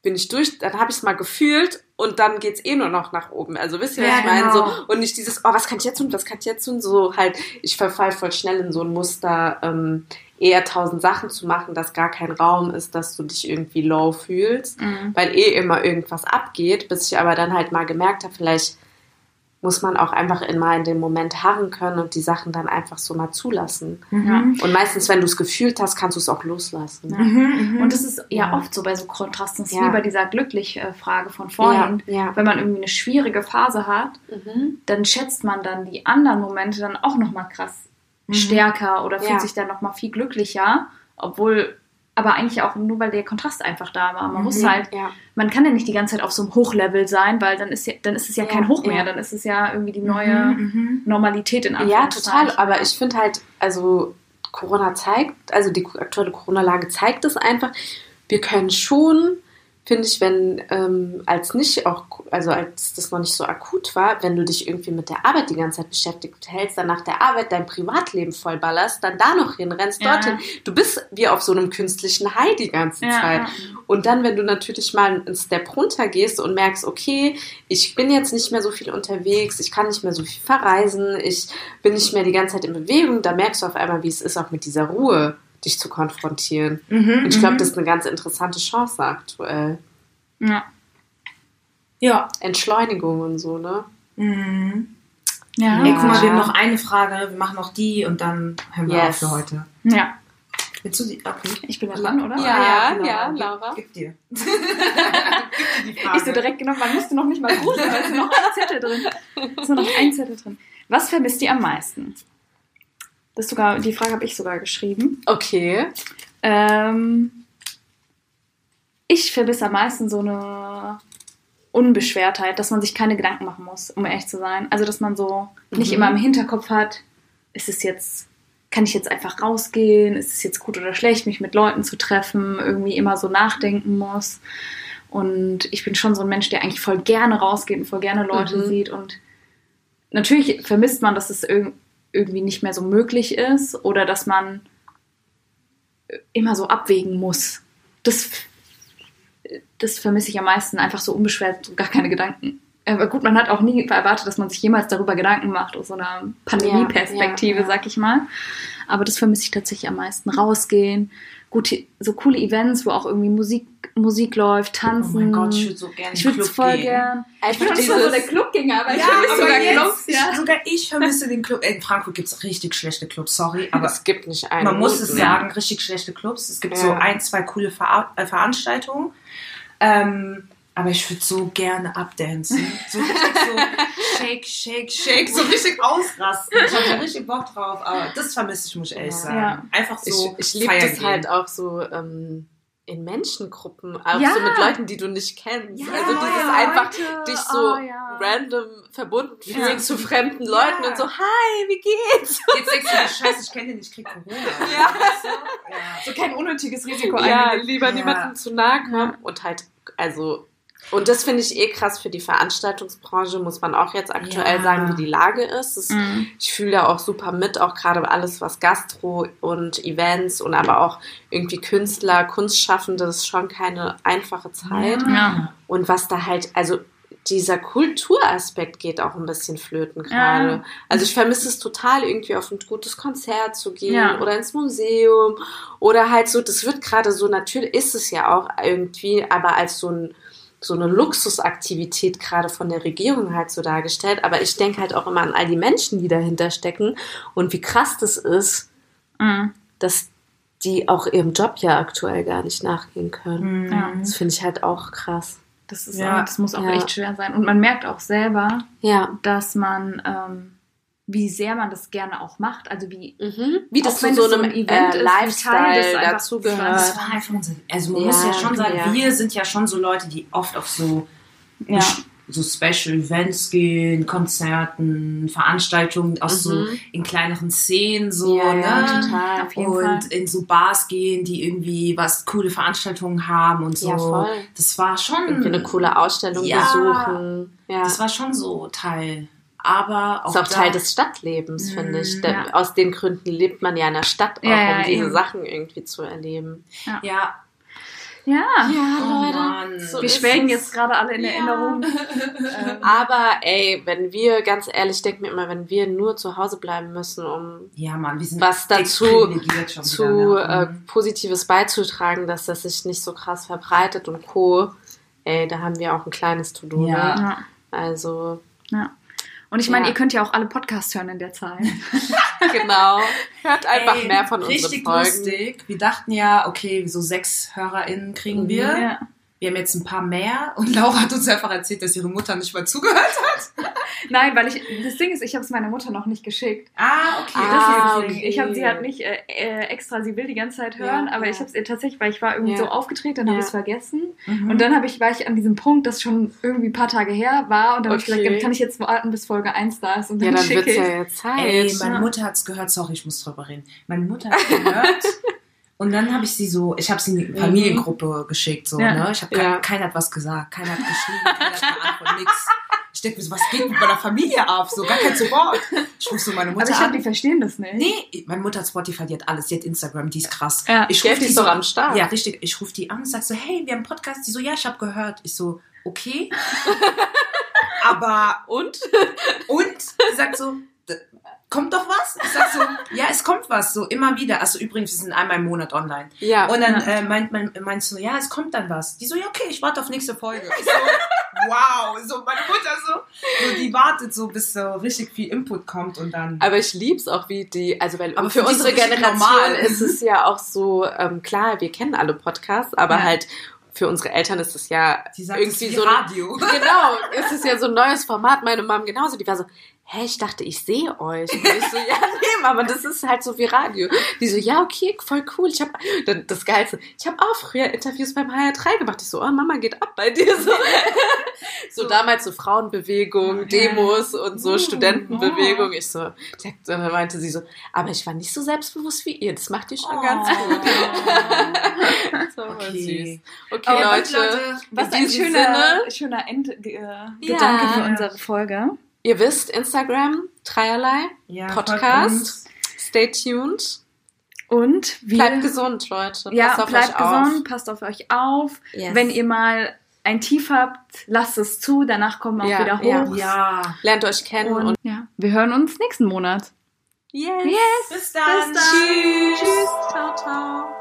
bin ich durch, dann habe ich es mal gefühlt und dann geht's eh nur noch nach oben. Also wisst ihr, was Ja, ich meine? genau. So, und nicht dieses, oh, was kann ich jetzt tun, was kann ich jetzt tun? So halt, ich verfall voll schnell in so ein Muster, ähm, eher tausend Sachen zu machen, dass gar kein Raum ist, dass du dich irgendwie low fühlst, Mhm. weil eh immer irgendwas abgeht, bis ich aber dann halt mal gemerkt habe, vielleicht muss man auch einfach in mal in dem Moment harren können und die Sachen dann einfach so mal zulassen. Mhm. Und meistens, wenn du es gefühlt hast, kannst du es auch loslassen. Mhm, mhm. Und das ist ja, Ja. oft so bei so Kontrasten. Das ist Ja. wie bei dieser Glücklich-Frage von vorhin. Ja, ja. Wenn man irgendwie eine schwierige Phase hat, Mhm. dann schätzt man dann die anderen Momente dann auch nochmal krass Mhm. stärker oder fühlt Ja. sich dann nochmal viel glücklicher, obwohl, aber eigentlich auch nur, weil der Kontrast einfach da war. Man Mhm. muss halt, Ja. man kann ja nicht die ganze Zeit auf so einem Hochlevel sein, weil dann ist ja, dann ist es ja, Ja, kein Hoch mehr, ja. dann ist es ja irgendwie die neue Mhm. Normalität in Ja, Anführungszeichen. total. Aber ich finde halt, also Corona zeigt, also die aktuelle Corona-Lage zeigt es einfach. Wir können schon, finde ich, wenn ähm, als nicht auch, also als das noch nicht so akut war, wenn du dich irgendwie mit der Arbeit die ganze Zeit beschäftigt hältst, dann nach der Arbeit dein Privatleben vollballerst, dann da noch hinrennst, Ja. dorthin. Du bist wie auf so einem künstlichen High die ganze Ja, Zeit. Und dann, wenn du natürlich mal einen Step runter gehst und merkst, okay, ich bin jetzt nicht mehr so viel unterwegs, ich kann nicht mehr so viel verreisen, ich bin nicht mehr die ganze Zeit in Bewegung, da merkst du auf einmal, wie es ist, auch mit dieser Ruhe dich zu konfrontieren. Mhm. Und ich glaube, Mhm. das ist eine ganz interessante Chance aktuell. Ja. Ja. Entschleunigung und so, ne? Mhm. Ja. Ey, guck mal, wir Ja. haben noch eine Frage, wir machen noch die und dann hören wir Yes. auf für heute. ja. Willst du die? Okay. Ich bin ja dran, oder? Ja. genau. ja, Gib- Laura. Gib dir. <laughs> gib dir die Frage. Ich so direkt genommen, man müsste noch nicht mal gruseln, da ist noch ein Zettel drin. Ist nur noch ein Zettel drin. Was vermisst ihr am meisten? Das sogar, die Frage habe ich sogar geschrieben. Okay. Ähm, ich vermisse am meisten so eine Unbeschwertheit, dass man sich keine Gedanken machen muss, um ehrlich zu sein. Also, dass man so nicht Mhm. immer im Hinterkopf hat, ist es jetzt, kann ich jetzt einfach rausgehen, ist es jetzt gut oder schlecht, mich mit Leuten zu treffen, irgendwie immer so nachdenken muss. Und ich bin schon so ein Mensch, der eigentlich voll gerne rausgeht und voll gerne Leute Mhm. sieht. Und natürlich vermisst man, dass es irg irgendwie nicht mehr so möglich ist oder dass man immer so abwägen muss. Das, das vermisse ich am meisten, einfach so unbeschwert, so gar keine Gedanken Aber gut, man hat auch nie erwartet, dass man sich jemals darüber Gedanken macht, aus so einer Pandemie-Perspektive, Ja, ja, ja. sag ich mal. Aber das vermisse ich tatsächlich am meisten. Rausgehen, gute, so coole Events, wo auch irgendwie Musik, Musik läuft, Oh tanzen. mein Gott, ich würde so gerne ich würde es voll gehen. gern. Ich Einfach bin auch nicht mal so der Clubgänger, aber ich Ja, vermisse aber sogar jetzt, Clubs, ja. sogar ich vermisse den Club. In Frankfurt gibt es richtig schlechte Clubs, sorry, aber es gibt nicht einen. man muss es sagen, richtig schlechte Clubs. Es gibt Ja. so ein, zwei coole Ver äh, Veranstaltungen. Ähm, aber ich würde so gerne abdancen. So richtig so <laughs> shake, shake, shake, so richtig ausrasten. Ich habe da richtig Bock drauf, aber das vermisse ich, muss ich ehrlich sagen. Ja. Einfach so ich, ich liebe das gehen. halt auch so ähm, in Menschengruppen, auch Ja. so mit Leuten, die du nicht kennst. Ja, also dieses ja, einfach Leute. dich so Oh, ja. random verbunden fühlen Ja. zu fremden Leuten Ja. und so, hi, wie geht's? <laughs> Jetzt denkst du scheiße, ich kenne den, ich krieg Corona. Ja. So kein unnötiges Risiko Ja, eingehen. lieber Ja. niemandem zu nahe kommen und halt, also und das finde ich eh krass für die Veranstaltungsbranche, muss man auch jetzt aktuell Ja. sagen, wie die Lage ist. Das Mhm. ich fühle da auch super mit, auch gerade alles, was Gastro und Events und aber auch irgendwie Künstler, Kunstschaffende, das ist schon keine einfache Zeit. Ja. Und was da halt, also dieser Kulturaspekt geht auch ein bisschen flöten gerade. Ja. Also ich vermisse es total, irgendwie auf ein gutes Konzert zu gehen Ja. oder ins Museum oder halt so, das wird gerade so, natürlich ist es ja auch irgendwie, aber als so ein so eine Luxusaktivität gerade von der Regierung halt so dargestellt. Aber ich denke halt auch immer an all die Menschen, die dahinter stecken und wie krass das ist, Mhm. dass die auch ihrem Job ja aktuell gar nicht nachgehen können. Mhm. Das finde ich halt auch krass. Das, ist Ja. auch, das muss auch Ja. echt schwer sein. Und man merkt auch selber, Ja. dass man, ähm, wie sehr man das gerne auch macht. Also wie Mhm. Wie das Auch zu so es so einem ein Event äh, Lifestyle einfach- Das dazugehört. war einfach unser, also man Ja, muss ja schon sagen, ja. wir sind ja schon so Leute, die oft auf so, ja, so Special Events gehen, Konzerten, Veranstaltungen aus so Mhm. in kleineren Szenen so, ne? total. Und Fall. in so Bars gehen, die irgendwie was coole Veranstaltungen haben und so. Das war schon Irgendwie eine coole Ausstellung besuchen. Ja. Das war schon so Teil. Aber auch, ist auch Teil des Stadtlebens, finde ich. Mhm, ja. Aus den Gründen lebt man ja in der Stadt auch, Ja, ja, um diese eben. Sachen irgendwie zu erleben. Ja, ja. Oh Mann. Wir ist schwelgen jetzt gerade alle in Ja. Erinnerung. <laughs> Ähm, Aber ey, wenn wir, ganz ehrlich, ich denke mir immer, wenn wir nur zu Hause bleiben müssen, um ja, Mann, wir sind Was dazu zu wieder, äh, ne? Positives beizutragen, dass das sich nicht so krass verbreitet und Co. Ey, da haben wir auch ein kleines To-Do. Ja. Ne? ja. Also, ja. Und ich meine, Ja. ihr könnt ja auch alle Podcasts hören in der Zeit. <laughs> genau. Hört einfach Ey, mehr von unseren Richtig Folgen. lustig. Wir dachten ja, okay, so sechs HörerInnen kriegen wir. Ja. Wir haben jetzt ein paar mehr und Laura hat uns einfach erzählt, dass ihre Mutter nicht mal zugehört hat. Nein, weil ich, das Ding ist, ich habe es meiner Mutter noch nicht geschickt. Ah, okay. Ah, Deswegen, okay. Ich habe sie halt nicht äh, äh, extra, sie will die ganze Zeit hören, Ja, aber ja. ich habe es ihr tatsächlich, weil ich war irgendwie Ja. so aufgedreht, dann Ja. habe ich es vergessen. Mhm. Und dann habe ich, war ich an diesem Punkt, das schon irgendwie ein paar Tage her war und dann habe ich Okay. gesagt, dann kann ich jetzt warten, bis Folge 1 da ist und Ja, dann dann schicke ich. ja jetzt Zeit. Ey, meine. Mutter hat's gehört, sorry, ich muss drüber reden. Meine Mutter hat's gehört <laughs> und dann habe ich sie so, ich habe sie in die Familiengruppe geschickt, so, Ja. ne? Ich habe Ja. keiner hat was gesagt, keiner hat geschrieben, keiner hat geantwortet, nix. Ich denke mir so, was geht mit meiner Familie ab? So, gar kein Support. Ich rufe so meine Mutter aber ich glaube, die verstehen das nicht. Nee, meine Mutter hat Spotify, die hat alles, die hat Instagram, die ist krass. Ja. ich Geld ruf die so am Start. Ja, richtig. Ich rufe die an und sag so, hey, wir haben einen Podcast. Die so, ja, ich habe gehört. Ich so, okay. <laughs> Aber Und? und? Sie sagt so, "D- kommt doch was? Ich sag so, ja, es kommt was, so immer wieder. Also übrigens, wir sind einmal im Monat online. Ja. Und dann Ja. äh, meint, mein, meinst du, ja, es kommt dann was. Die so, ja, okay, ich warte auf nächste Folge. Ich so, wow. So, meine Mutter so, so, die wartet so, bis so richtig viel Input kommt und dann. Aber ich lieb's auch, wie die, also weil Aber für unsere Generation normal. ist es ja auch so, ähm, klar, wir kennen alle Podcasts, aber Ja. halt für unsere Eltern ist es ja sagt, es irgendwie so ein, Radio. genau, es ist ja so ein neues Format. Meine Mom genauso, die war so, hä, ich dachte, ich sehe euch. Und ich so, ja, <laughs> nee, Mama, das ist halt so wie Radio. Die so, ja, okay, voll cool. Ich habe das Geilste, ich habe auch früher Interviews beim HR3 gemacht. Ich so, oh, Mama geht ab bei dir. So, <laughs> so, damals so Frauenbewegung, Demos und so Uh, Studentenbewegung. Ich so, dann meinte sie so, aber ich war nicht so selbstbewusst wie ihr. Das macht ihr schon Oh. ganz gut. <laughs> so Okay. süß. Okay, Leute, Leute, Was in ein schöner, Sinne, schöner Endgedanke äh, Ja. Für unsere Folge. Ihr wisst, Instagram, Dreierlei, Ja, Podcast. stay tuned. Und wir, Bleibt gesund, Leute. ja, Passt auf bleibt euch auf. gesund, passt auf euch auf. Yes. Wenn ihr mal ein Tief habt, lasst es zu, danach kommen auch Ja, wieder hoch. Ja. Lernt euch kennen und, Und ja, wir hören uns nächsten Monat. yes. Yes. Bis dann. Bis dann. Tschüss. Ciao, ciao.